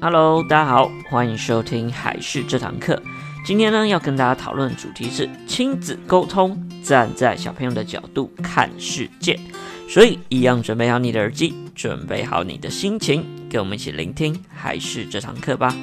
Hello，大家好，欢迎收听海事这堂课。今天呢，要跟大家讨论的主题是亲子沟通，站在小朋友的角度看世界。所以，一样准备好你的耳机，准备好你的心情，跟我们一起聆听海事这堂课吧。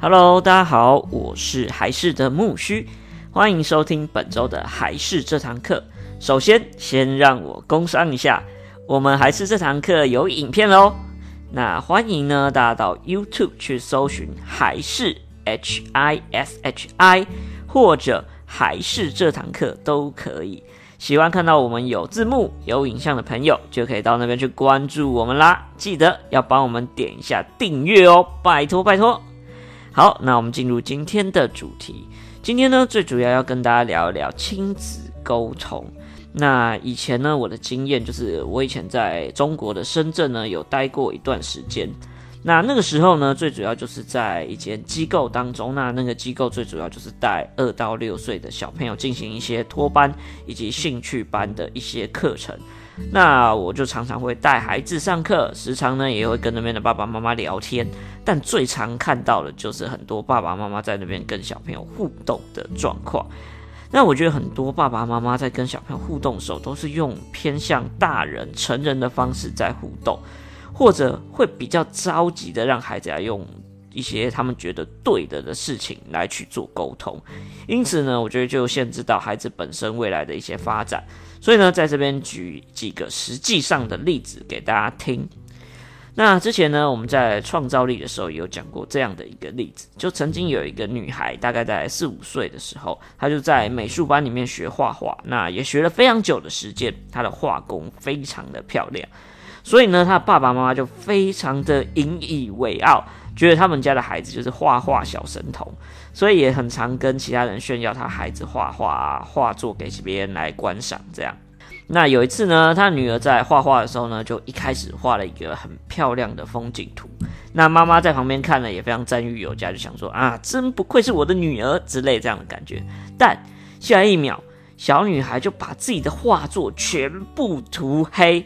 Hello，大家好，我是海事的木须。欢迎收听本周的还是这堂课。首先，先让我工商一下，我们还是这堂课有影片哦。那欢迎呢，大家到 YouTube 去搜寻还是 H I S H I，或者还是这堂课都可以。喜欢看到我们有字幕、有影像的朋友，就可以到那边去关注我们啦。记得要帮我们点一下订阅哦，拜托拜托。好，那我们进入今天的主题。今天呢，最主要要跟大家聊一聊亲子沟通。那以前呢，我的经验就是，我以前在中国的深圳呢，有待过一段时间。那那个时候呢，最主要就是在一间机构当中。那那个机构最主要就是带二到六岁的小朋友进行一些托班以及兴趣班的一些课程。那我就常常会带孩子上课，时常呢也会跟那边的爸爸妈妈聊天，但最常看到的就是很多爸爸妈妈在那边跟小朋友互动的状况。那我觉得很多爸爸妈妈在跟小朋友互动的时候，都是用偏向大人、成人的方式在互动，或者会比较着急的让孩子来用一些他们觉得对的的事情来去做沟通，因此呢，我觉得就限制到孩子本身未来的一些发展。所以呢，在这边举几个实际上的例子给大家听。那之前呢，我们在创造力的时候也有讲过这样的一个例子，就曾经有一个女孩，大概在四五岁的时候，她就在美术班里面学画画，那也学了非常久的时间，她的画工非常的漂亮，所以呢，他爸爸妈妈就非常的引以为傲。觉得他们家的孩子就是画画小神童，所以也很常跟其他人炫耀他孩子画画啊画作给别人来观赏。这样，那有一次呢，他女儿在画画的时候呢，就一开始画了一个很漂亮的风景图。那妈妈在旁边看了也非常赞誉有加，就想说啊，真不愧是我的女儿之类这样的感觉。但下一秒，小女孩就把自己的画作全部涂黑。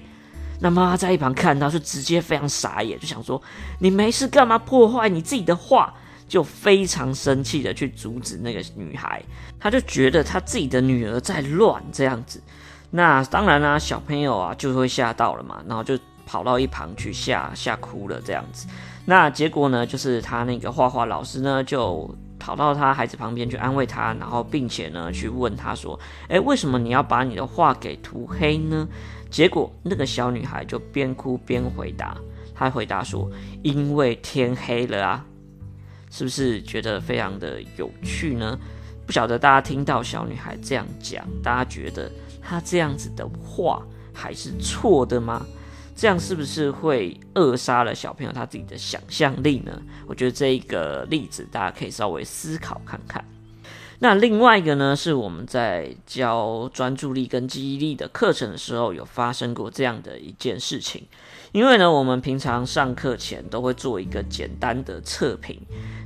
那妈妈在一旁看到，是直接非常傻眼，就想说：“你没事干嘛破坏你自己的画？”就非常生气的去阻止那个女孩。她就觉得她自己的女儿在乱这样子。那当然啦、小朋友啊就会吓到了嘛，然后就跑到一旁去吓吓哭了这样子。那结果呢，就是他那个画画老师呢就跑到他孩子旁边去安慰他，然后并且呢去问他说：“诶，为什么你要把你的画给涂黑呢？”结果，那个小女孩就边哭边回答，她回答说：“因为天黑了啊。”是不是觉得非常的有趣呢？不晓得大家听到小女孩这样讲，大家觉得她这样子的话还是错的吗？这样是不是会扼杀了小朋友他自己的想象力呢？我觉得这一个例子大家可以稍微思考看看。那另外一个呢，是我们在教专注力跟记忆力的课程的时候，有发生过这样的一件事情。因为呢，我们平常上课前都会做一个简单的测评，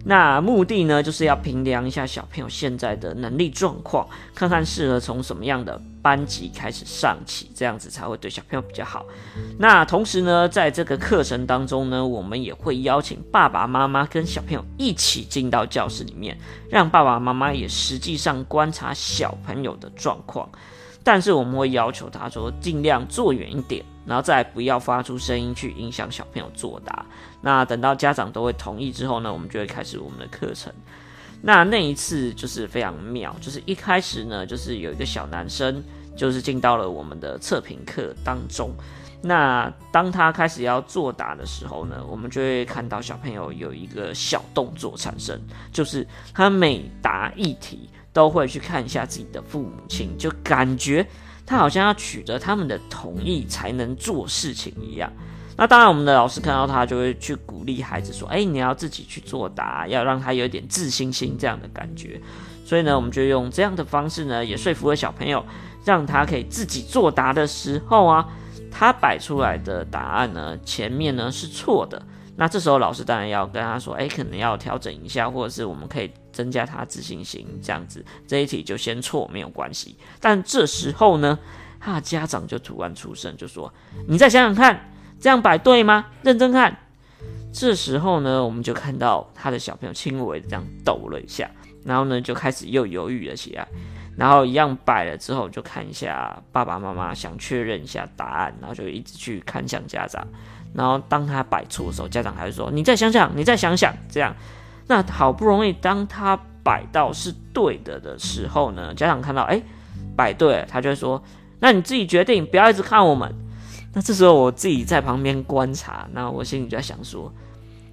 那目的呢，就是要评量一下小朋友现在的能力状况，看看适合从什么样的班级开始上起，这样子才会对小朋友比较好。那同时呢，在这个课程当中呢，我们也会邀请爸爸妈妈跟小朋友一起进到教室里面，让爸爸妈妈也实际上观察小朋友的状况。但是我们会要求他说，尽量坐远一点，然后再不要发出声音去影响小朋友作答。那等到家长都会同意之后呢，我们就会开始我们的课程。那那一次就是非常妙，就是一开始呢，就是有一个小男生，就是进到了我们的测评课当中。那当他开始要作答的时候呢，我们就会看到小朋友有一个小动作产生，就是他每答一题，都会去看一下自己的父母亲，就感觉他好像要取得他们的同意才能做事情一样。那当然，我们的老师看到他就会去鼓励孩子说：“哎，你要自己去作答，要让他有一点自信心这样的感觉。”所以呢，我们就用这样的方式呢，也说服了小朋友，让他可以自己作答的时候啊，他摆出来的答案呢，前面呢是错的。那这时候老师当然要跟他说：“哎，可能要调整一下，或者是我们可以。”增加他自信心，这样子这一题就先错没有关系。但这时候呢，他家长就突然出声，就说：“你再想想看，这样摆对吗？认真看。”这时候呢，我们就看到他的小朋友轻微的这样抖了一下，然后呢就开始又犹豫了起来。然后一样摆了之后，就看一下爸爸妈妈，想确认一下答案，然后就一直去看向家长。然后当他摆错的时候，家长还会说：“你再想想，你再想想。”这样，那好不容易当他摆到是对的的时候呢，家长看到哎摆对了，他就会说：“那你自己决定，不要一直看我们。”那这时候我自己在旁边观察，那我心里就在想说：“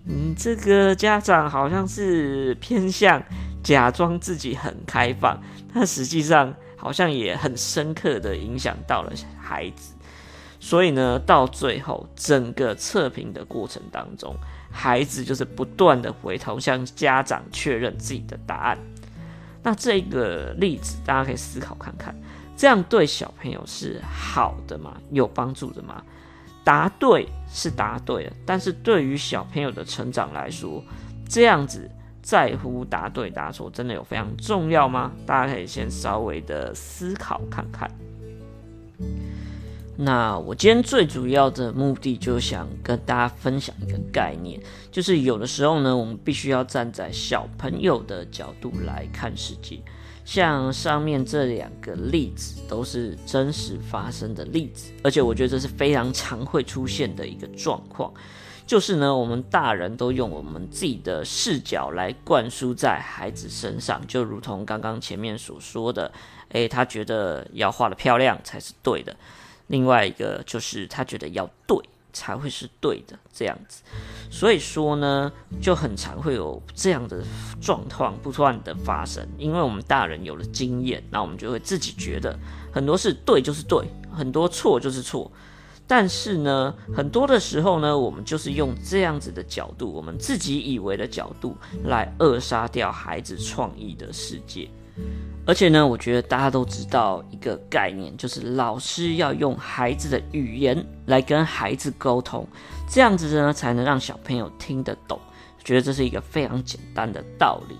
你这个家长好像是 偏向假装自己很开放。”但实际上好像也很深刻的影响到了孩子，所以呢，到最后整个测评的过程当中，孩子就是不断的回头向家长确认自己的答案。那这个例子大家可以思考看看，这样对小朋友是好的吗？有帮助的吗？答对是答对了，但是对于小朋友的成长来说，这样子。在乎答对答错，真的有非常重要吗？大家可以先稍微的思考看看。那我今天最主要的目的，就想跟大家分享一个概念，就是有的时候呢，我们必须要站在小朋友的角度来看世界。像上面这两个例子，都是真实发生的例子，而且我觉得这是非常常会出现的一个状况。就是呢，我们大人都用我们自己的视角来灌输在孩子身上，就如同刚刚前面所说的，诶，他觉得要画得漂亮才是对的。另外一个就是他觉得要对才会是对的，这样子。所以说呢，就很常会有这样的状况不断的发生，因为我们大人有了经验，那我们就会自己觉得很多事对就是对，很多错就是错。但是呢，很多的时候呢，我们就是用这样子的角度，我们自己以为的角度来扼杀掉孩子创意的世界。而且呢，我觉得大家都知道一个概念，就是老师要用孩子的语言来跟孩子沟通，这样子呢，才能让小朋友听得懂。觉得这是一个非常简单的道理，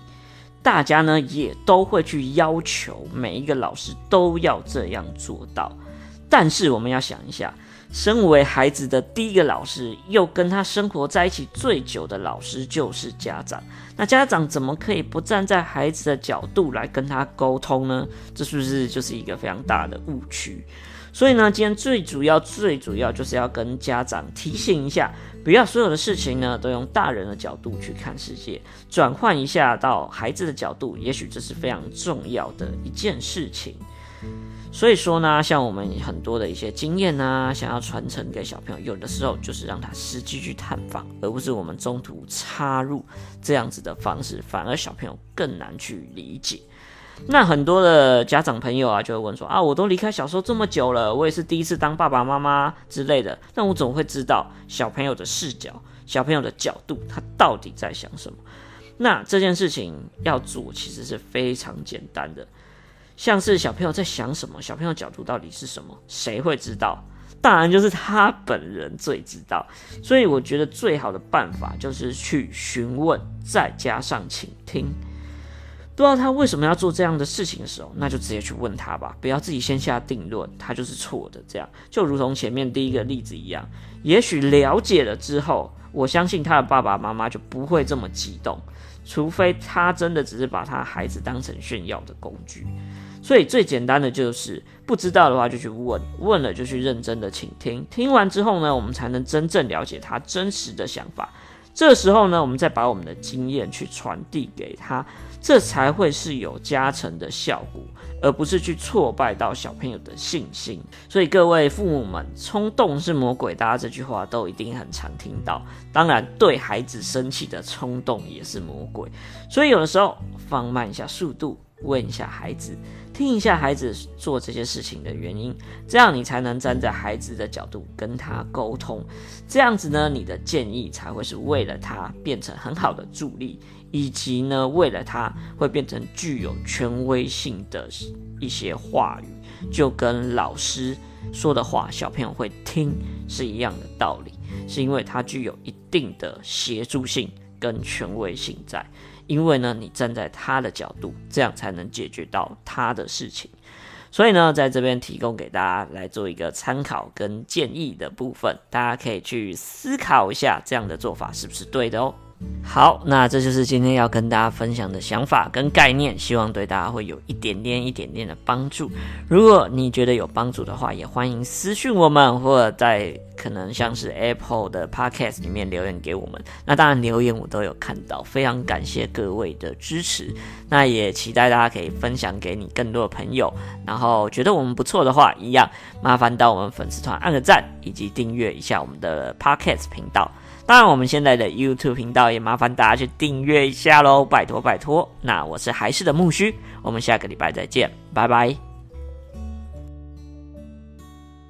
大家呢也都会去要求每一个老师都要这样做到。但是我们要想一下。身为孩子的第一个老师，又跟他生活在一起最久的老师就是家长。那家长怎么可以不站在孩子的角度来跟他沟通呢？这是不是就是一个非常大的误区？所以呢，今天最主要、最主要就是要跟家长提醒一下，不要所有的事情呢都用大人的角度去看世界，转换一下到孩子的角度，也许这是非常重要的一件事情。所以说呢，像我们很多的一些经验啊，想要传承给小朋友，有的时候就是让他实际去探访，而不是我们中途插入这样子的方式，反而小朋友更难去理解。那很多的家长朋友啊，就会问说啊，我都离开小时候这么久了，我也是第一次当爸爸妈妈之类的，那我总会知道小朋友的视角、小朋友的角度，他到底在想什么？那这件事情要做，其实是非常简单的。像是小朋友在想什么，小朋友角度到底是什么，谁会知道？当然就是他本人最知道。所以我觉得最好的办法就是去询问，再加上倾听。不知道他为什么要做这样的事情的时候，那就直接去问他吧，不要自己先下定论，他就是错的。这样就如同前面第一个例子一样，也许了解了之后，我相信他的爸爸妈妈就不会这么激动，除非他真的只是把他孩子当成炫耀的工具。所以最简单的就是不知道的话就去问，问了就去认真的倾听，听完之后呢，我们才能真正了解他真实的想法。这时候呢，我们再把我们的经验去传递给他，这才会是有加成的效果，而不是去挫败到小朋友的信心。所以各位父母们，冲动是魔鬼，大家这句话都一定很常听到。当然，对孩子生气的冲动也是魔鬼。所以有的时候放慢一下速度，问一下孩子。听一下孩子做这些事情的原因，这样你才能站在孩子的角度跟他沟通。这样子呢，你的建议才会是为了他变成很好的助力，以及呢，为了他会变成具有权威性的一些话语，就跟老师说的话小朋友会听是一样的道理，是因为它具有一定的协助性跟权威性在。因为呢，你站在他的角度，这样才能解决到他的事情。所以呢，在这边提供给大家来做一个参考跟建议的部分，大家可以去思考一下，这样的做法是不是对的哦。好，那这就是今天要跟大家分享的想法跟概念，希望对大家会有一点点、一点点的帮助。如果你觉得有帮助的话，也欢迎私讯我们，或者在可能像是 Apple 的 Podcast 里面留言给我们。那当然，留言我都有看到，非常感谢各位的支持。那也期待大家可以分享给你更多的朋友。然后觉得我们不错的话，一样麻烦到我们粉丝团按个赞，以及订阅一下我们的 Podcast 频道。当然，我们现在的 YouTube 频道也蛮麻烦大家去订阅一下喽，拜托拜托。那我是还是的木须，我们下个礼拜再见，拜拜。